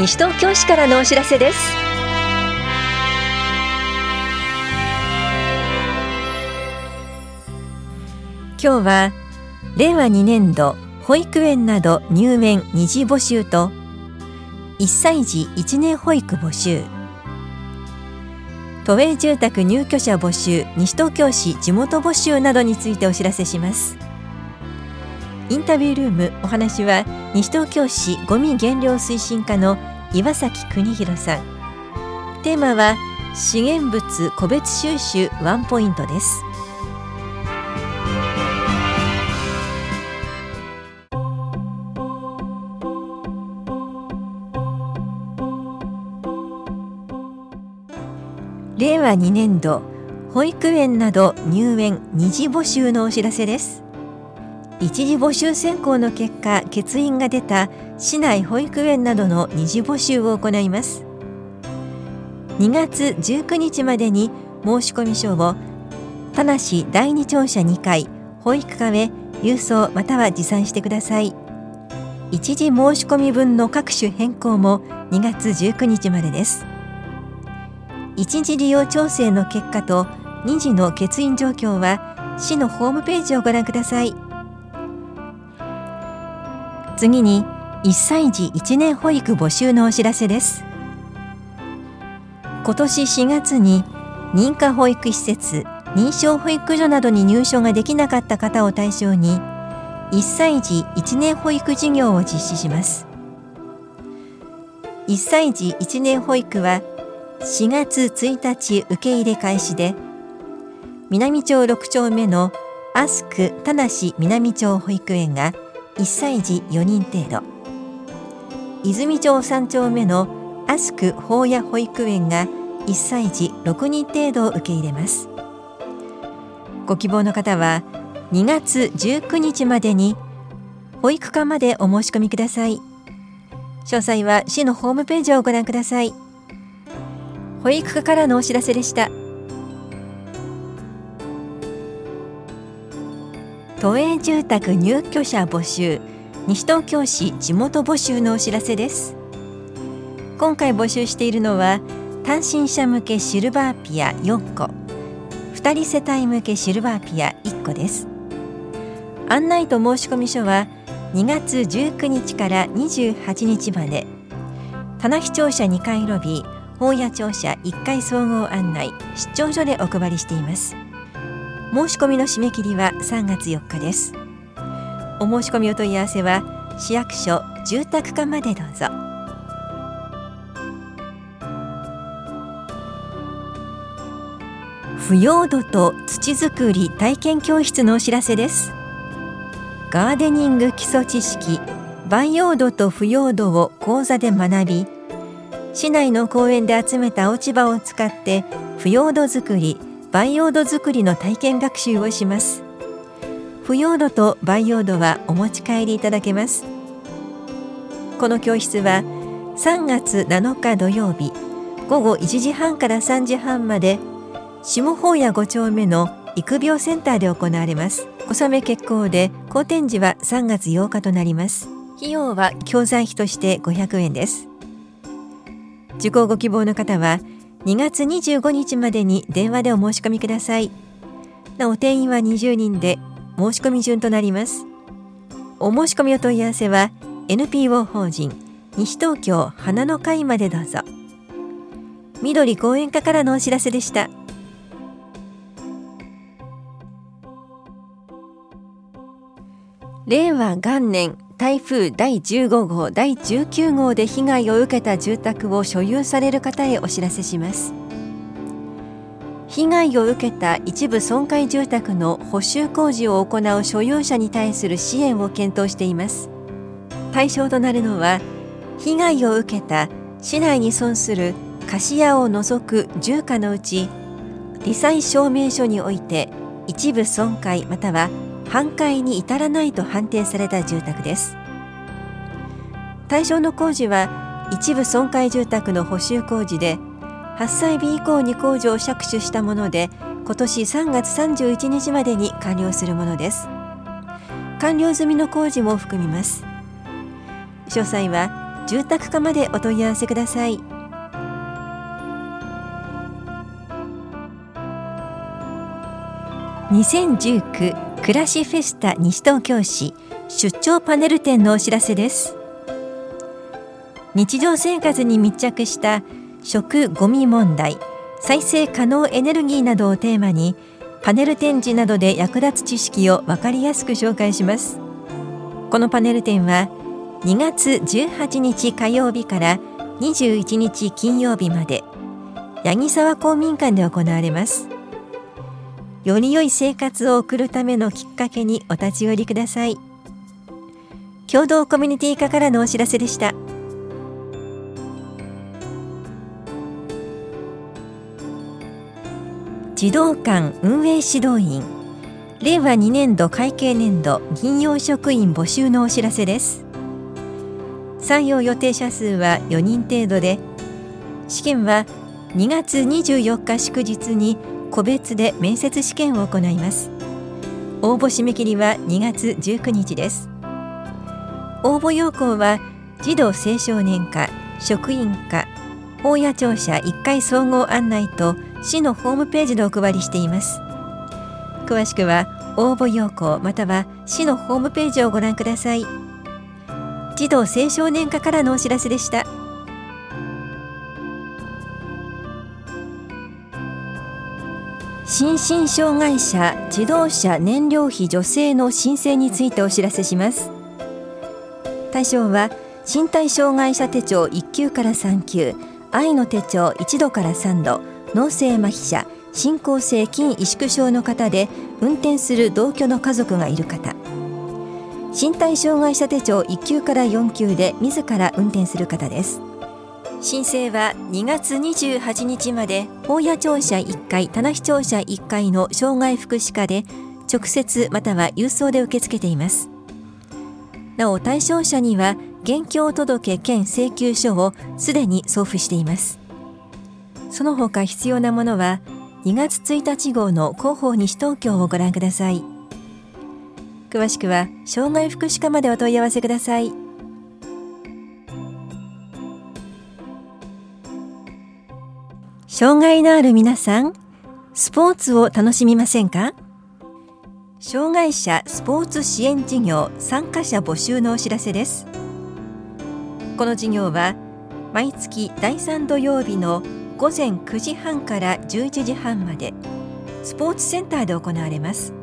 西東京市からのお知らせです。今日は令和2年度保育園など入園二次募集と1歳児1年保育募集。都営住宅入居者募集西東京市地元募集などについてお知らせします。インタビュールームお話は西東京市ごみ減量推進課の岩崎邦弘さん。テーマは資源物個別収集ワンポイントです。令和2年度保育園など入園二次募集のお知らせです。一次募集選考の結果欠員が出た市内保育園などの二次募集を行います。2月19日までに申込書を田無第二庁舎2階保育課へ郵送または持参してください。一時申込分の各種変更も2月19日までです。一時利用調整の結果と2次の欠員状況は市のホームページをご覧ください。次に1歳児1年保育募集のお知らせです。今年4月に認可保育施設認証保育所などに入所ができなかった方を対象に1歳児1年保育事業を実施します。1歳児1年保育は4月1日受け入れ開始で南町6丁目のアスク田無南町保育園が1歳児4人程度。泉町3丁目のアスク法屋保育園が1歳児6人程度を受け入れます。ご希望の方は2月19日までに保育課までお申し込みください。詳細は市のホームページをご覧ください。保育課からのお知らせでした。都営住宅入居者募集。西東京市地元募集のお知らせです。今回募集しているのは単身者向けシルバーピア4個。2人世帯向けシルバーピア1個です。案内と申込書は2月19日から28日まで。棚視聴者2階ロビー本屋庁舎1階総合案内出張所でお配りしています。申し込みの締め切りは3月4日です。お申し込みお問い合わせは市役所住宅課までどうぞ。腐葉土と土作り体験教室のお知らせです。ガーデニング基礎知識培養土と腐葉土を講座で学び市内の公園で集めた落ち葉を使って腐葉土作り培養土作りの体験学習をします。腐葉土と培養土はお持ち帰りいただけます。この教室は3月7日土曜日午後1時半から3時半まで下法屋5丁目の育苗センターで行われます。小雨決行で好展示は3月8日となります。費用は教材費として500円です。受講ご希望の方は2月25日までに電話でお申し込みください。なお定員は20人で申し込み順となります。お申し込みお問い合わせは NPO 法人西東京花の会までどうぞ。緑講演課からのお知らせでした。令和元年台風第15号第19号で被害を受けた住宅を所有される方へお知らせします。被害を受けた一部損壊住宅の補修工事を行う所有者に対する支援を検討しています。対象となるのは被害を受けた市内に損する貸し屋を除く住家のうち罹災証明書において一部損壊または半壊に至らないと判定された住宅です。対象の工事は一部損壊住宅の補修工事で8歳日以降に工事を着手したもので今年3月31日までに完了するものです。完了済みの工事も含みます。詳細は住宅課までお問い合わせください。2019暮らしフェスタ西東京市出張パネル展のお知らせです。日常生活に密着した食ごみ問題再生可能エネルギーなどをテーマにパネル展示などで役立つ知識を分かりやすく紹介します。このパネル展は2月18日火曜日から21日金曜日まで八木沢公民館で行われます。より良い生活を送るためのきっかけにお立ち寄りください。共同コミュニティ課からのお知らせでした。児童館運営指導員。令和2年度会計年度銀用職員募集のお知らせです。採用予定者数は4人程度で試験は2月24日祝日に個別で面接試験を行います。応募締め切りは2月19日です。応募要項は児童青少年課職員課法や庁舎1階総合案内と市のホームページでお配りしています。詳しくは応募要項または市のホームページをご覧ください。児童青少年課からのお知らせでした。心身障害者自動車燃料費助成の申請についてお知らせします。対象は身体障害者手帳1級から3級愛の手帳1度から3度脳性麻痺者進行性筋萎縮症の方で運転する同居の家族がいる方。身体障害者手帳1級から4級で自ら運転する方です。申請は2月28日まで法屋庁舎1階棚視庁舎1階の障害福祉課で直接または郵送で受け付けています。なお対象者には現況届兼請求書をすでに送付しています。その他必要なものは2月1日号の広報西東京をご覧ください。詳しくは障害福祉課までお問い合わせください。障害のある皆さんスポーツを楽しみませんか？障害者スポーツ支援事業参加者募集のお知らせです。この事業は毎月第3土曜日の午前9時半から11時半までスポーツセンターで行われます。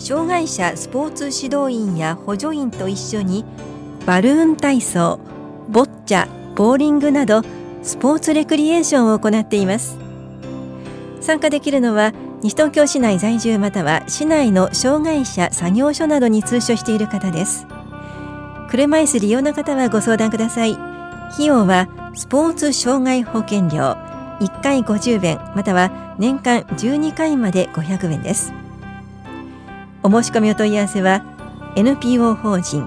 障害者スポーツ指導員や補助員と一緒にバルーン体操ボッチャボーリングなどスポーツレクリエーションを行っています。参加できるのは西東京市内在住または市内の障害者作業所などに通所している方です。車椅子利用の方はご相談ください。費用はスポーツ障害保険料1回50円または年間12回まで500円です。お申し込みお問い合わせは NPO 法人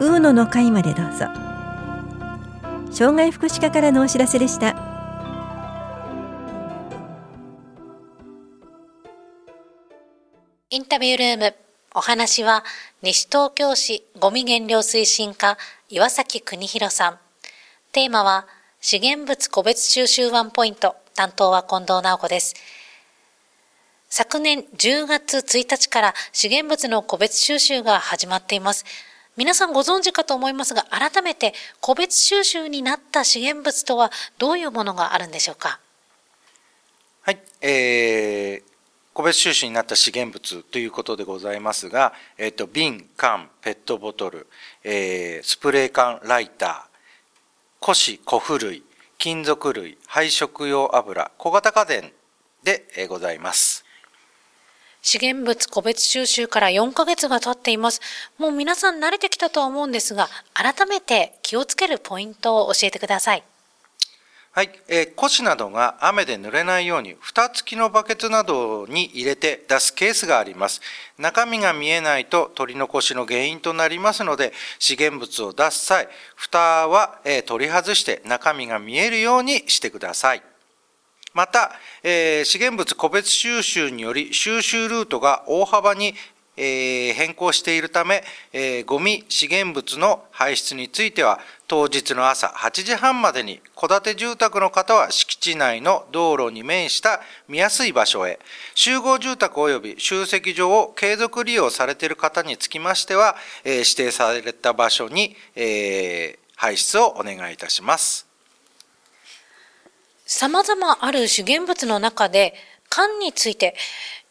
ウーノの会までどうぞ。障害福祉課からのお知らせでしたインタビュールームお話は西東京市ごみ減量推進課岩崎邦弘さんテーマは資源物個別収集ワンポイント。担当は近藤直子です。昨年10月1日から資源物の個別収集が始まっています。皆さんご存知かと思いますが、改めて個別収集になった資源物とはどういうものがあるんでしょうか？はい、えー、個別収集になった資源物ということでございますが、えっ、ー、と、瓶、缶、ペットボトル、えー、スプレー缶、ライター、古紙、古布類、金属類、配色用油、小型家電でございます。資源物個別収集から4ヶ月が経っています。もう皆さん慣れてきたとは思うんですが、改めて気をつけるポイントを教えてください。はい、えー、古紙などが雨で濡れないように蓋付きのバケツなどに入れて出すケースがあります中身が見えないと取り残しの原因となりますので資源物を出す際蓋は、えー、取り外して中身が見えるようにしてくださいまた、えー、資源物個別収集により収集ルートが大幅にえー、変更しているため、えー、ゴミ資源物の排出については当日の朝8時半までに戸建て住宅の方は敷地内の道路に面した見やすい場所へ集合住宅及び集積場を継続利用されている方につきましては、えー、指定された場所に、え、排出をお願いいたします。様々ある資源物の中で缶について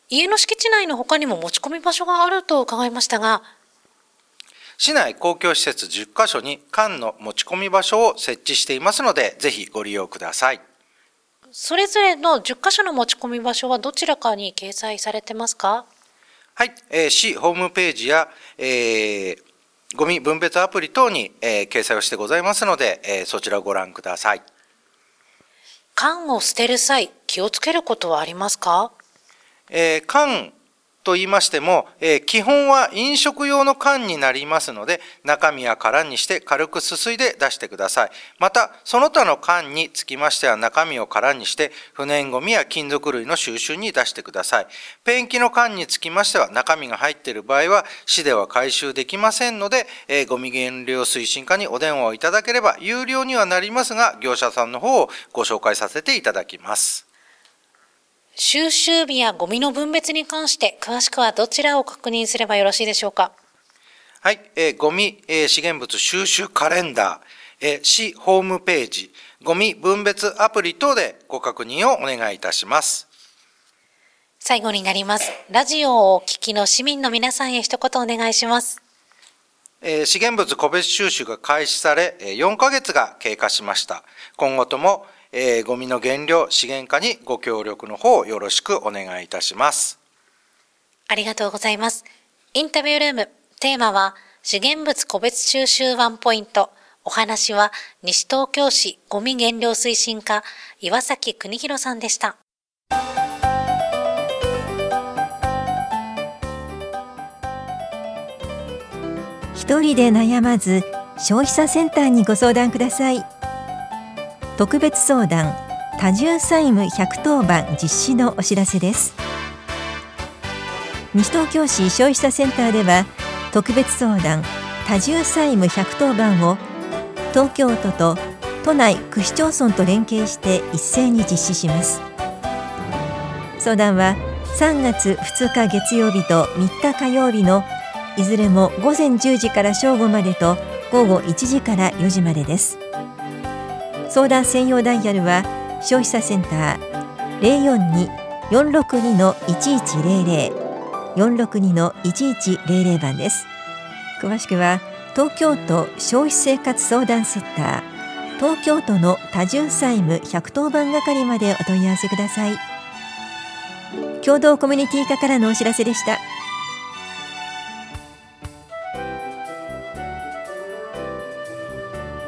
家の敷地内の他にも持ち込み場所があると伺いましたが、市内公共施設10カ所に缶の持ち込み場所を設置していますので、ぜひご利用ください。それぞれの10カ所の持ち込み場所はどちらかに掲載されてますか？はい、えー、市ホームページや、えー、ゴミ分別アプリ等に、えー、掲載をしてございますので、えー、そちらをご覧ください。缶を捨てる際、気をつけることはありますか？えー、缶と言いましても、えー、基本は飲食用の缶になりますので、中身は空にして軽くすすいで出してください。また、その他の缶につきましては中身を空にして、不燃ゴミや金属類の収集に出してください。ペンキの缶につきましては中身が入っている場合は、市では回収できませんので、えー、ゴミ減量推進課にお電話をいただければ、有料にはなりますが、業者さんの方をご紹介させていただきます。収集日やゴミの分別に関して詳しくはどちらを確認すればよろしいでしょうか？はい、えー、ゴミ、えー、資源物収集カレンダー、えー、市ホームページ、ゴミ分別アプリ等でご確認をお願いいたします。最後になります。ラジオをお聞きの市民の皆さんへ一言お願いします。えー、資源物個別収集が開始され、4ヶ月が経過しました。今後ともえー、ゴミの減量資源化にご協力の方よろしくお願いいたします。ありがとうございます。インタビュールーム、テーマは資源物個別収集ワンポイント。お話は西東京市ゴミ減量推進課岩崎邦弘さんでした。一人で悩まず消費者センターにご相談ください。特別相談多重債務110番実施のお知らせです。西東京市消費者センターでは特別相談多重債務110番を東京都と都内区市町村と連携して一斉に実施します。相談は3月2日月曜日と3日火曜日のいずれも午前10時から正午までと午後1時から4時までです。相談専用ダイヤルは消費者センター042-462の1100 462の1100番です詳しくは東京都消費生活相談センター東京都の多重債務110番係までお問い合わせください共同コミュニティ課からのお知らせでした。